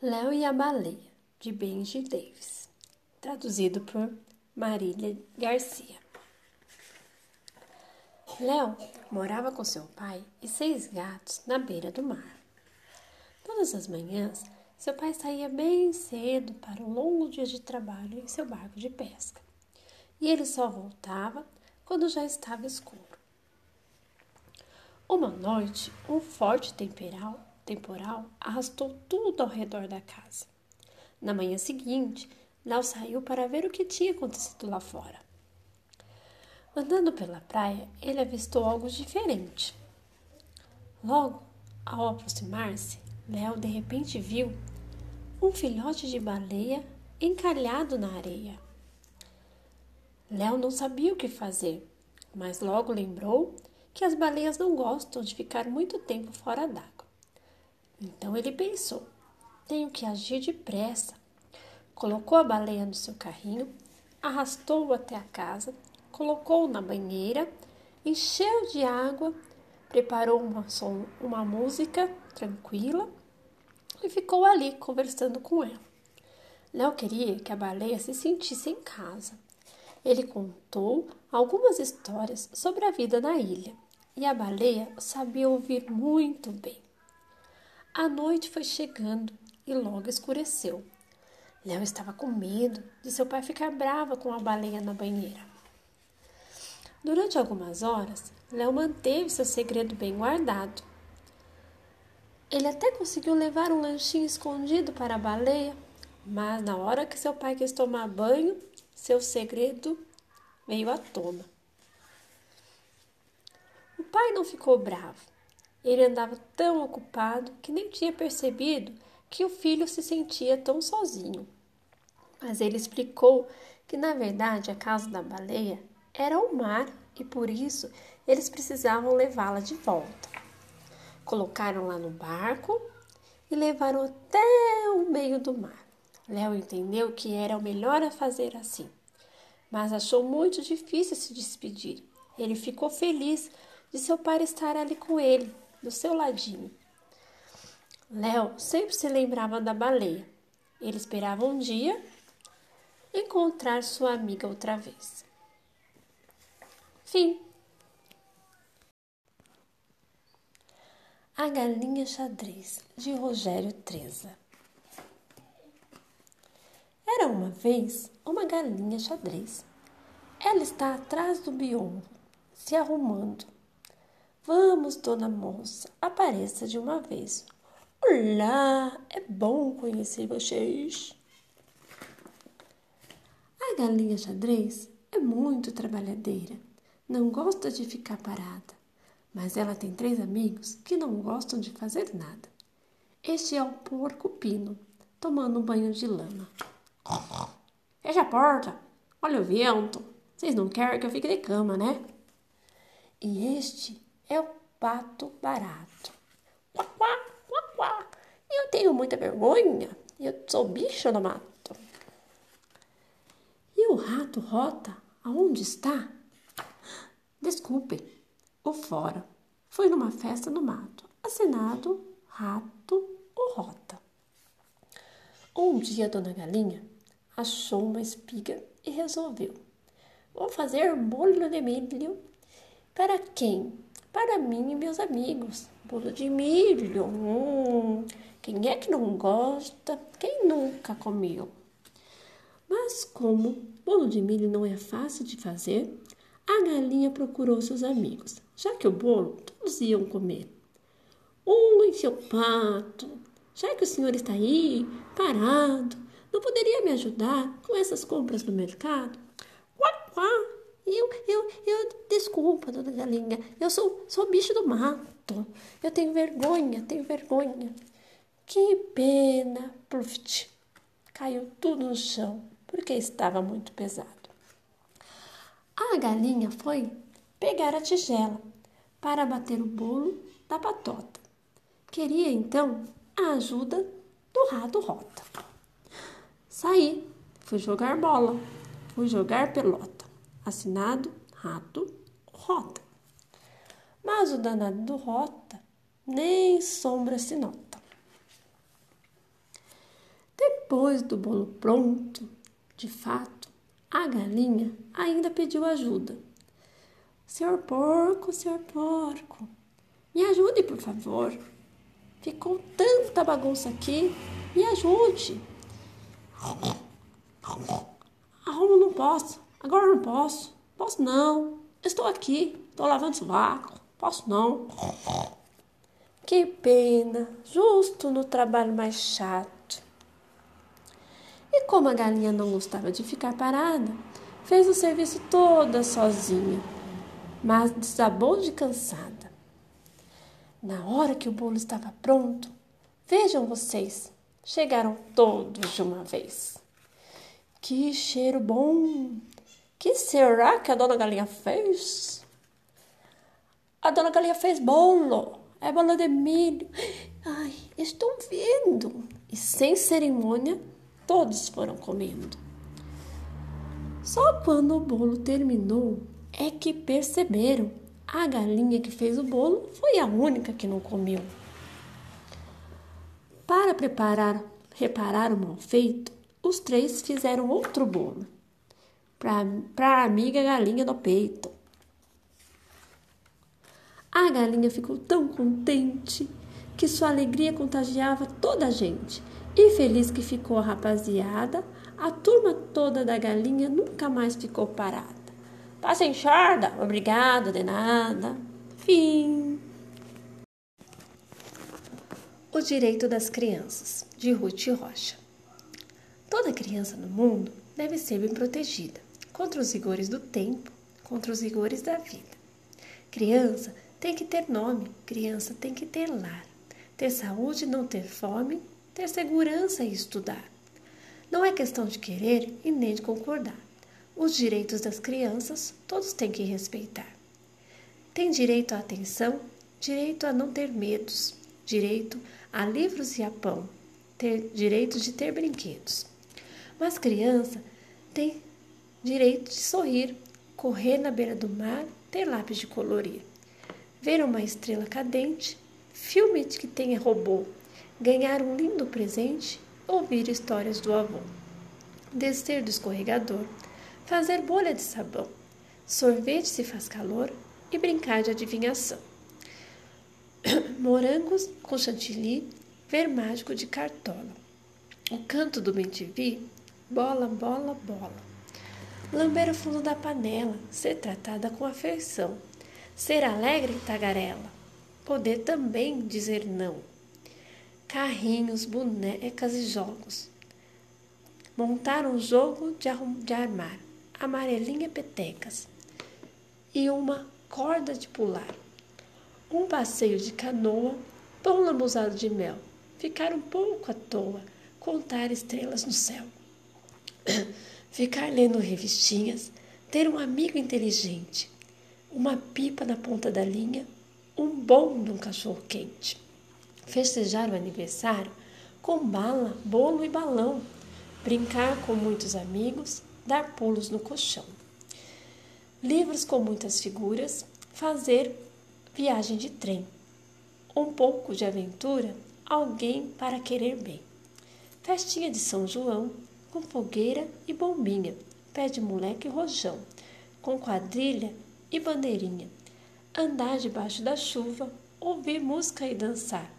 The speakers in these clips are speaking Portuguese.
Léo e a Baleia, de Benji Davis. Traduzido por Marília Garcia. Léo morava com seu pai e seis gatos na beira do mar. Todas as manhãs, seu pai saía bem cedo para um longo dia de trabalho em seu barco de pesca. E ele só voltava quando já estava escuro. Uma noite, um forte temporal temporal arrastou tudo ao redor da casa. Na manhã seguinte, Léo saiu para ver o que tinha acontecido lá fora. Andando pela praia, ele avistou algo diferente. Logo, ao aproximar-se, Léo de repente viu um filhote de baleia encalhado na areia. Léo não sabia o que fazer, mas logo lembrou que as baleias não gostam de ficar muito tempo fora d'água. Então ele pensou: tenho que agir depressa. Colocou a baleia no seu carrinho, arrastou-o até a casa, colocou-o na banheira, encheu de água, preparou uma, som, uma música tranquila e ficou ali conversando com ela. Léo queria que a baleia se sentisse em casa. Ele contou algumas histórias sobre a vida na ilha e a baleia sabia ouvir muito bem. A noite foi chegando e logo escureceu. Léo estava com medo de seu pai ficar brava com a baleia na banheira. Durante algumas horas, Léo manteve seu segredo bem guardado. Ele até conseguiu levar um lanchinho escondido para a baleia, mas na hora que seu pai quis tomar banho, seu segredo veio à tona. O pai não ficou bravo ele andava tão ocupado que nem tinha percebido que o filho se sentia tão sozinho. Mas ele explicou que, na verdade, a casa da baleia era o mar e por isso eles precisavam levá-la de volta. Colocaram lá no barco e levaram até o meio do mar. Léo entendeu que era o melhor a fazer assim, mas achou muito difícil se despedir. Ele ficou feliz de seu pai estar ali com ele do seu ladinho. Léo sempre se lembrava da baleia. Ele esperava um dia encontrar sua amiga outra vez. Fim. A Galinha Xadrez, de Rogério Treza. Era uma vez uma galinha xadrez. Ela está atrás do biombo, se arrumando Vamos, dona moça, apareça de uma vez. Olá, é bom conhecer vocês. A galinha xadrez é muito trabalhadeira, não gosta de ficar parada, mas ela tem três amigos que não gostam de fazer nada. Este é o porco pino, tomando um banho de lama. Fecha a porta, olha o vento. Vocês não querem que eu fique de cama, né? E este é o pato barato. Quá, quá, quá, quá. Eu tenho muita vergonha. Eu sou bicho no mato. E o rato rota, aonde está? Desculpe, o fora. Foi numa festa no mato. Assinado Rato ou Rota. Um dia, Dona Galinha achou uma espiga e resolveu: Vou fazer bolo de milho. Para quem? Para mim e meus amigos. Bolo de milho. Hum, quem é que não gosta? Quem nunca comeu? Mas como bolo de milho não é fácil de fazer, a galinha procurou seus amigos, já que o bolo todos iam comer. Oi, seu pato, já que o senhor está aí, parado, não poderia me ajudar com essas compras no mercado? Quá, quá, eu, eu, desculpa, dona Galinha, eu sou, sou bicho do mato. Eu tenho vergonha, tenho vergonha. Que pena, Pluft. Caiu tudo no chão, porque estava muito pesado. A galinha foi pegar a tigela para bater o bolo da patota. Queria então a ajuda do rato rota. Saí, fui jogar bola, fui jogar pelota assinado Rato Rota. Mas o danado do Rota nem sombra se nota. Depois do bolo pronto, de fato, a galinha ainda pediu ajuda. Senhor porco, senhor porco, me ajude, por favor. Ficou tanta bagunça aqui, me ajude. Arrumo, não posso, agora não posso, posso não. Estou aqui, estou lavando sovaco, posso não. Que pena, justo no trabalho mais chato. E como a galinha não gostava de ficar parada, fez o serviço toda sozinha, mas desabou de cansada. Na hora que o bolo estava pronto, vejam vocês, chegaram todos de uma vez. Que cheiro bom! Que será que a dona Galinha fez? A dona Galinha fez bolo. É bolo de milho. Ai, estou vendo. E sem cerimônia, todos foram comendo. Só quando o bolo terminou é que perceberam a galinha que fez o bolo foi a única que não comeu. Para preparar, reparar o mal feito, os três fizeram outro bolo para a amiga galinha no peito. A galinha ficou tão contente que sua alegria contagiava toda a gente e feliz que ficou a rapaziada, a turma toda da galinha nunca mais ficou parada. Passa enxerda, obrigado, de nada. Fim. O direito das crianças, de Ruth Rocha. Toda criança no mundo deve ser bem protegida contra os rigores do tempo, contra os rigores da vida. Criança tem que ter nome, criança tem que ter lar, ter saúde não ter fome, ter segurança e estudar. Não é questão de querer e nem de concordar. Os direitos das crianças todos têm que respeitar. Tem direito à atenção, direito a não ter medos, direito a livros e a pão, ter direito de ter brinquedos. Mas criança tem direito de sorrir, correr na beira do mar, ter lápis de colorir, ver uma estrela cadente, filme que tenha robô, ganhar um lindo presente, ouvir histórias do avô, descer do escorregador, fazer bolha de sabão, sorvete se faz calor e brincar de adivinhação. Morangos com chantilly, ver mágico de cartola. O canto do bem bola, bola, bola. Lamber o fundo da panela, ser tratada com afeição, ser alegre e tagarela, poder também dizer não carrinhos, bonecas e jogos. Montar um jogo de, de armar, amarelinha petecas e uma corda de pular. Um passeio de canoa, pão lambuzado de mel, ficar um pouco à toa, contar estrelas no céu. ficar lendo revistinhas, ter um amigo inteligente, uma pipa na ponta da linha, um bom de um cachorro quente festejar o aniversário com bala, bolo e balão, brincar com muitos amigos, dar pulos no colchão. Livros com muitas figuras, fazer viagem de trem, um pouco de aventura, alguém para querer bem. Festinha de São João, com fogueira e bombinha, pé de moleque e rojão, com quadrilha e bandeirinha, andar debaixo da chuva, ouvir música e dançar,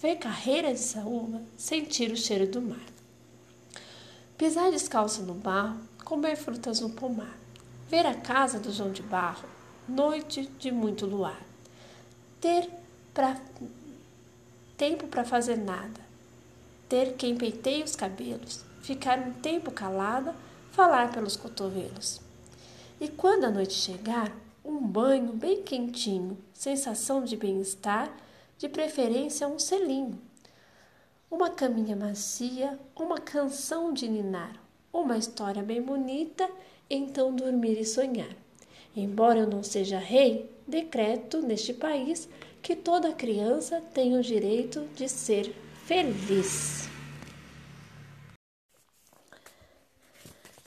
ver carreira de saúva, sentir o cheiro do mar. Pisar descalço no barro, comer frutas no pomar, ver a casa do João de Barro, noite de muito luar. Ter pra, tempo para fazer nada, ter quem peiteie os cabelos, ficar um tempo calada, falar pelos cotovelos. E quando a noite chegar, um banho bem quentinho, sensação de bem-estar, de preferência um selinho, uma caminha macia, uma canção de ninar, uma história bem bonita, então dormir e sonhar. Embora eu não seja rei, decreto neste país que toda criança tem o direito de ser feliz.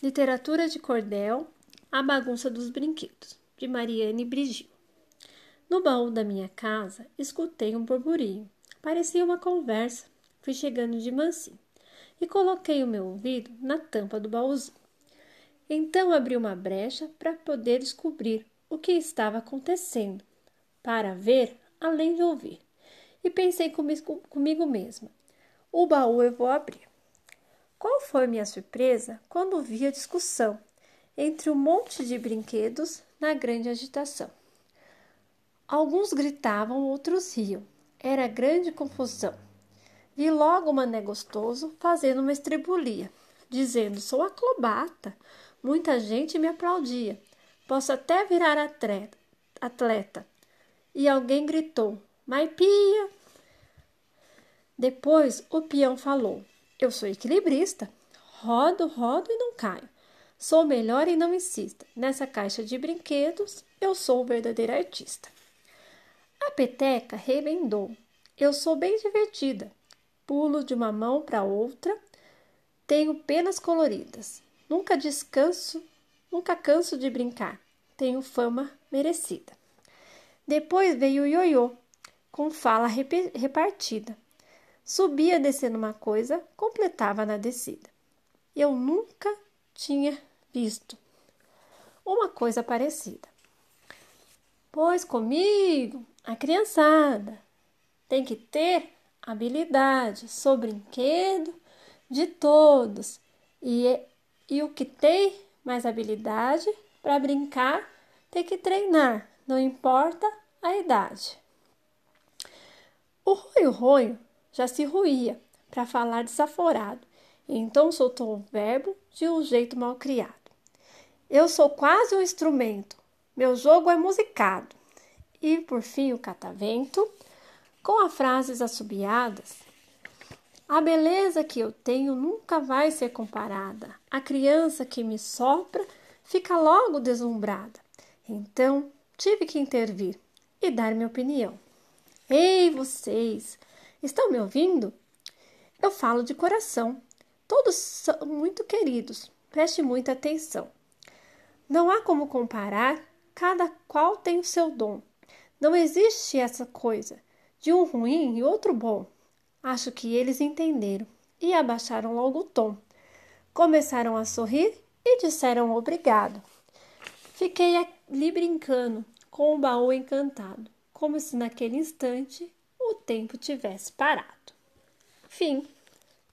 Literatura de Cordel, A Bagunça dos Brinquedos, de Mariane Brigil. No baú da minha casa, escutei um burburinho. Parecia uma conversa. Fui chegando de mansinho. e coloquei o meu ouvido na tampa do baúzinho. Então abri uma brecha para poder descobrir o que estava acontecendo, para ver além de ouvir. E pensei comigo, comigo mesma: o baú eu vou abrir. Qual foi minha surpresa quando vi a discussão entre um monte de brinquedos na grande agitação? Alguns gritavam, outros riam. Era grande confusão. Vi logo o mané gostoso fazendo uma estribulia, dizendo: Sou acrobata. Muita gente me aplaudia. Posso até virar atleta. E alguém gritou: Maipia! Depois o peão falou: Eu sou equilibrista. Rodo, rodo e não caio. Sou melhor e não insista. Nessa caixa de brinquedos, eu sou o verdadeiro artista. A peteca remendou. Eu sou bem divertida. Pulo de uma mão para outra. Tenho penas coloridas. Nunca descanso, nunca canso de brincar. Tenho fama merecida. Depois veio o ioiô, com fala repartida. Subia descendo uma coisa, completava na descida. Eu nunca tinha visto uma coisa parecida. Pois comigo a criançada tem que ter habilidade, sou brinquedo de todos e, e o que tem mais habilidade para brincar tem que treinar, não importa a idade. O roio-roio já se ruía para falar desaforado, e então soltou o verbo de um jeito mal criado. Eu sou quase um instrumento, meu jogo é musicado e, por fim, o catavento, com as frases assobiadas. A beleza que eu tenho nunca vai ser comparada. A criança que me sopra fica logo deslumbrada. Então, tive que intervir e dar minha opinião. Ei, vocês, estão me ouvindo? Eu falo de coração. Todos são muito queridos. Preste muita atenção. Não há como comparar, cada qual tem o seu dom. Não existe essa coisa de um ruim e outro bom. Acho que eles entenderam e abaixaram logo o tom. Começaram a sorrir e disseram obrigado. Fiquei ali brincando com o baú encantado, como se naquele instante o tempo tivesse parado. Fim.